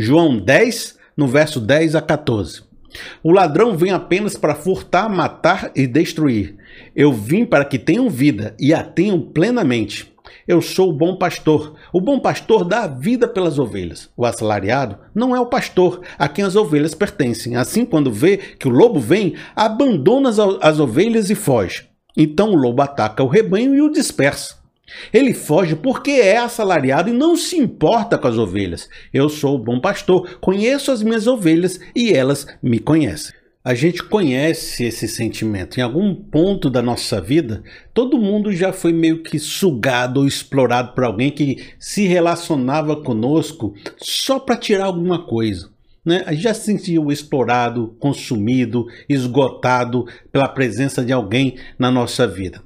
João 10, no verso 10 a 14. O ladrão vem apenas para furtar, matar e destruir. Eu vim para que tenham vida e a tenham plenamente. Eu sou o bom pastor. O bom pastor dá a vida pelas ovelhas. O assalariado não é o pastor a quem as ovelhas pertencem. Assim, quando vê que o lobo vem, abandona as ovelhas e foge. Então o lobo ataca o rebanho e o dispersa. Ele foge porque é assalariado e não se importa com as ovelhas. Eu sou o bom pastor, conheço as minhas ovelhas e elas me conhecem. A gente conhece esse sentimento. Em algum ponto da nossa vida, todo mundo já foi meio que sugado ou explorado por alguém que se relacionava conosco só para tirar alguma coisa. Né? A gente já se sentiu explorado, consumido, esgotado pela presença de alguém na nossa vida.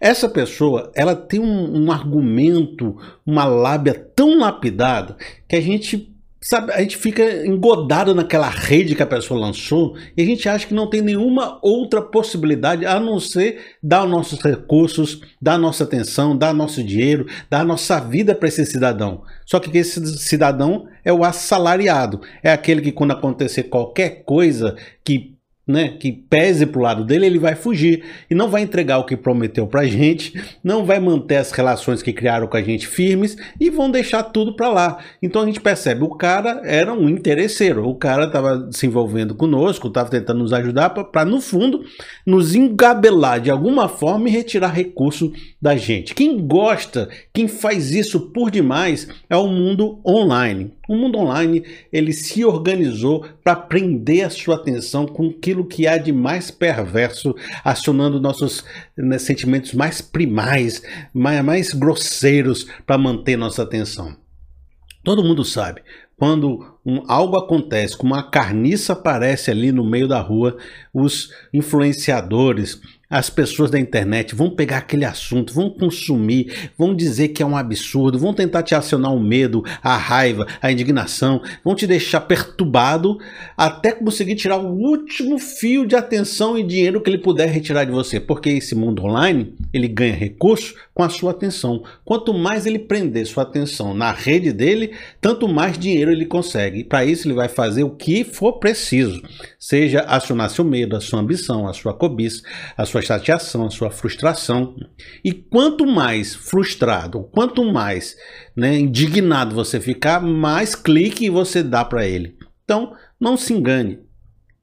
Essa pessoa, ela tem um, um argumento, uma lábia tão lapidada que a gente Sabe, a gente fica engodado naquela rede que a pessoa lançou e a gente acha que não tem nenhuma outra possibilidade a não ser dar os nossos recursos, dar nossa atenção, dar nosso dinheiro, dar nossa vida para esse cidadão. Só que esse cidadão é o assalariado, é aquele que quando acontecer qualquer coisa que né, que pese para o lado dele, ele vai fugir e não vai entregar o que prometeu para a gente, não vai manter as relações que criaram com a gente firmes e vão deixar tudo para lá. Então a gente percebe, o cara era um interesseiro, o cara estava se envolvendo conosco, estava tentando nos ajudar para, no fundo, nos engabelar de alguma forma e retirar recurso da gente. Quem gosta, quem faz isso por demais é o mundo online. O mundo online ele se organizou para prender a sua atenção com aquilo que há de mais perverso, acionando nossos né, sentimentos mais primais, mais, mais grosseiros para manter nossa atenção. Todo mundo sabe, quando um, algo acontece, como uma carniça aparece ali no meio da rua, os influenciadores, as pessoas da internet vão pegar aquele assunto, vão consumir, vão dizer que é um absurdo, vão tentar te acionar o medo, a raiva, a indignação, vão te deixar perturbado até conseguir tirar o último fio de atenção e dinheiro que ele puder retirar de você, porque esse mundo online ele ganha recurso com a sua atenção. Quanto mais ele prender sua atenção na rede dele, tanto mais dinheiro ele consegue. Para isso ele vai fazer o que for preciso, seja acionar seu medo, a sua ambição, a sua cobiça, a sua sua chateação, a sua frustração. E quanto mais frustrado, quanto mais né, indignado você ficar, mais clique você dá para ele. Então, não se engane.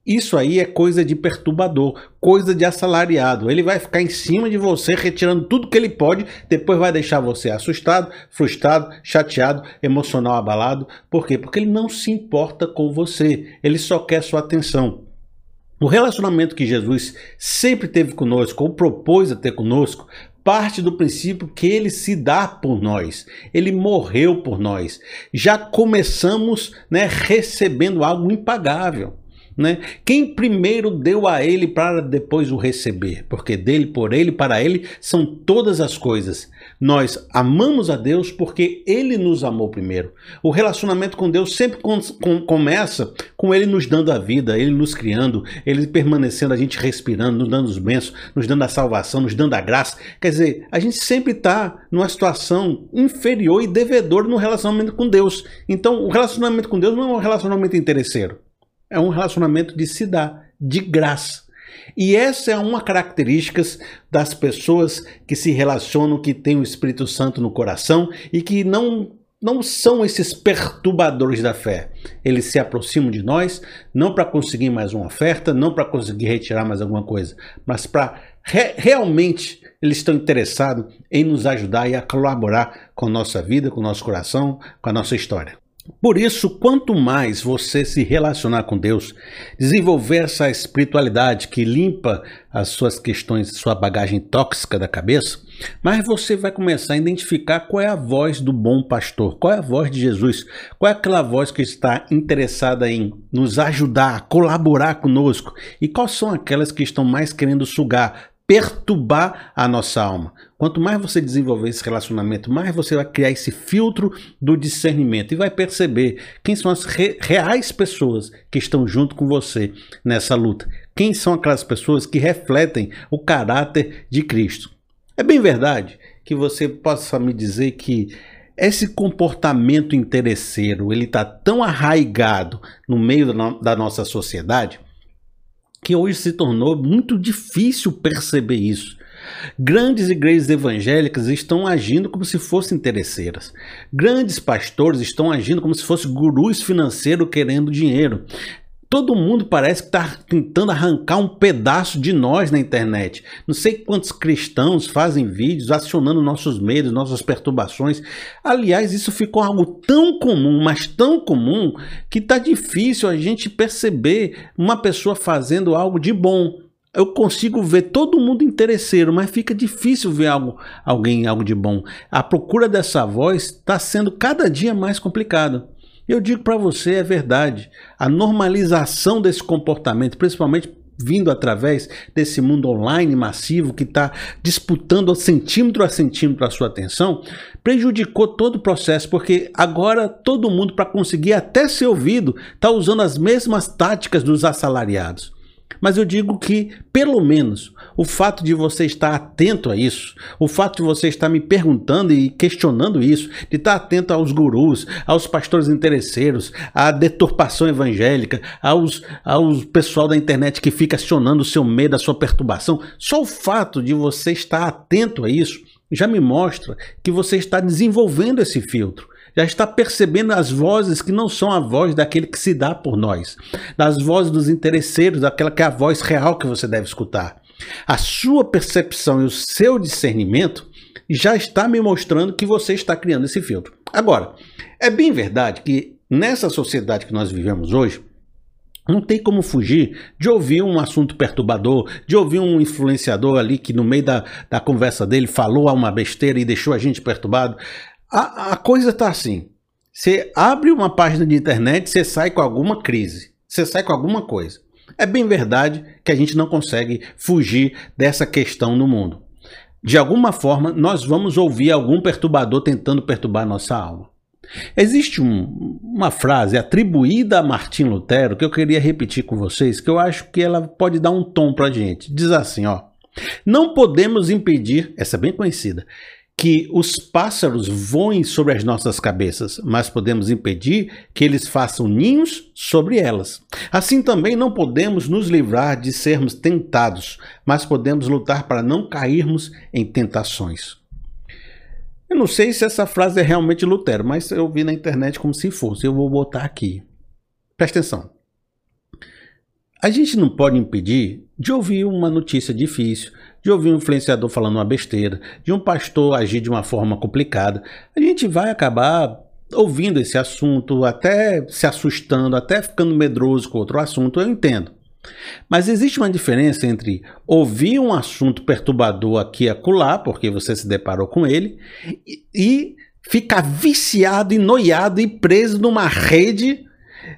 Isso aí é coisa de perturbador, coisa de assalariado. Ele vai ficar em cima de você, retirando tudo que ele pode, depois vai deixar você assustado, frustrado, chateado, emocional abalado. Por quê? Porque ele não se importa com você, ele só quer sua atenção. O relacionamento que Jesus sempre teve conosco, ou propôs a ter conosco, parte do princípio que ele se dá por nós, ele morreu por nós. Já começamos né, recebendo algo impagável. Né? Quem primeiro deu a ele para depois o receber? Porque dele, por ele, para ele são todas as coisas. Nós amamos a Deus porque ele nos amou primeiro. O relacionamento com Deus sempre com, com, começa com ele nos dando a vida, ele nos criando, ele permanecendo, a gente respirando, nos dando os bênçãos, nos dando a salvação, nos dando a graça. Quer dizer, a gente sempre está numa situação inferior e devedor no relacionamento com Deus. Então, o relacionamento com Deus não é um relacionamento interesseiro é um relacionamento de se dar, de graça. E essa é uma característica das pessoas que se relacionam, que têm o Espírito Santo no coração e que não não são esses perturbadores da fé. Eles se aproximam de nós não para conseguir mais uma oferta, não para conseguir retirar mais alguma coisa, mas para re realmente eles estão interessados em nos ajudar e a colaborar com a nossa vida, com o nosso coração, com a nossa história. Por isso, quanto mais você se relacionar com Deus, desenvolver essa espiritualidade que limpa as suas questões, sua bagagem tóxica da cabeça, mais você vai começar a identificar qual é a voz do bom pastor, qual é a voz de Jesus, qual é aquela voz que está interessada em nos ajudar, colaborar conosco e quais são aquelas que estão mais querendo sugar, perturbar a nossa alma. Quanto mais você desenvolver esse relacionamento, mais você vai criar esse filtro do discernimento e vai perceber quem são as re reais pessoas que estão junto com você nessa luta. Quem são aquelas pessoas que refletem o caráter de Cristo. É bem verdade que você possa me dizer que esse comportamento interesseiro, ele está tão arraigado no meio da nossa sociedade que hoje se tornou muito difícil perceber isso. Grandes igrejas evangélicas estão agindo como se fossem interesseiras. Grandes pastores estão agindo como se fossem gurus financeiros querendo dinheiro. Todo mundo parece que está tentando arrancar um pedaço de nós na internet. Não sei quantos cristãos fazem vídeos acionando nossos medos, nossas perturbações. Aliás, isso ficou algo tão comum, mas tão comum, que está difícil a gente perceber uma pessoa fazendo algo de bom. Eu consigo ver todo mundo interesseiro, mas fica difícil ver algo, alguém algo de bom. A procura dessa voz está sendo cada dia mais complicada. Eu digo para você, é verdade. A normalização desse comportamento, principalmente vindo através desse mundo online massivo que está disputando centímetro a centímetro a sua atenção, prejudicou todo o processo, porque agora todo mundo, para conseguir até ser ouvido, está usando as mesmas táticas dos assalariados. Mas eu digo que, pelo menos, o fato de você estar atento a isso, o fato de você estar me perguntando e questionando isso, de estar atento aos gurus, aos pastores interesseiros, à deturpação evangélica, aos, aos pessoal da internet que fica acionando o seu medo, a sua perturbação, só o fato de você estar atento a isso já me mostra que você está desenvolvendo esse filtro já está percebendo as vozes que não são a voz daquele que se dá por nós, das vozes dos interesseiros, daquela que é a voz real que você deve escutar. A sua percepção e o seu discernimento já está me mostrando que você está criando esse filtro. Agora, é bem verdade que nessa sociedade que nós vivemos hoje, não tem como fugir de ouvir um assunto perturbador, de ouvir um influenciador ali que no meio da, da conversa dele falou uma besteira e deixou a gente perturbado. A, a coisa está assim. Você abre uma página de internet, você sai com alguma crise, você sai com alguma coisa. É bem verdade que a gente não consegue fugir dessa questão no mundo. De alguma forma, nós vamos ouvir algum perturbador tentando perturbar nossa alma. Existe um, uma frase atribuída a Martim Lutero que eu queria repetir com vocês, que eu acho que ela pode dar um tom para a gente. Diz assim, ó. Não podemos impedir, essa é bem conhecida, que os pássaros voem sobre as nossas cabeças, mas podemos impedir que eles façam ninhos sobre elas. Assim também não podemos nos livrar de sermos tentados, mas podemos lutar para não cairmos em tentações. Eu não sei se essa frase é realmente Lutero, mas eu vi na internet como se fosse. Eu vou botar aqui. Presta atenção. A gente não pode impedir de ouvir uma notícia difícil, de ouvir um influenciador falando uma besteira, de um pastor agir de uma forma complicada, a gente vai acabar ouvindo esse assunto, até se assustando, até ficando medroso com outro assunto, eu entendo. Mas existe uma diferença entre ouvir um assunto perturbador aqui e acolá, porque você se deparou com ele, e ficar viciado e noiado e preso numa rede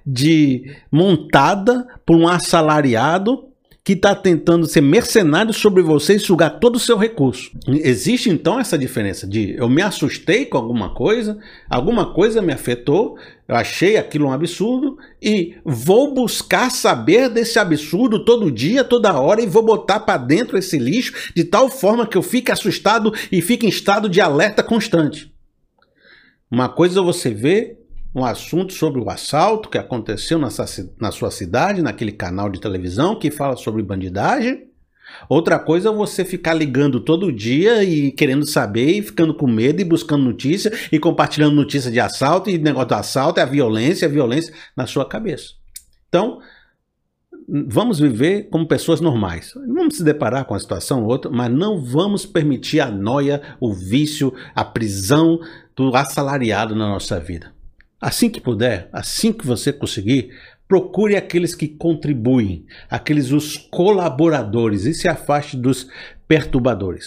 de montada por um assalariado que está tentando ser mercenário sobre você e sugar todo o seu recurso. Existe então essa diferença de eu me assustei com alguma coisa, alguma coisa me afetou, eu achei aquilo um absurdo e vou buscar saber desse absurdo todo dia, toda hora e vou botar para dentro esse lixo de tal forma que eu fique assustado e fique em estado de alerta constante. Uma coisa você vê um assunto sobre o assalto que aconteceu nessa, na sua cidade, naquele canal de televisão que fala sobre bandidagem. Outra coisa é você ficar ligando todo dia e querendo saber e ficando com medo e buscando notícia e compartilhando notícia de assalto e negócio do assalto é a violência, a violência na sua cabeça. Então, vamos viver como pessoas normais. Vamos se deparar com uma situação ou outra, mas não vamos permitir a noia, o vício, a prisão do assalariado na nossa vida. Assim que puder, assim que você conseguir, procure aqueles que contribuem, aqueles os colaboradores e se afaste dos perturbadores.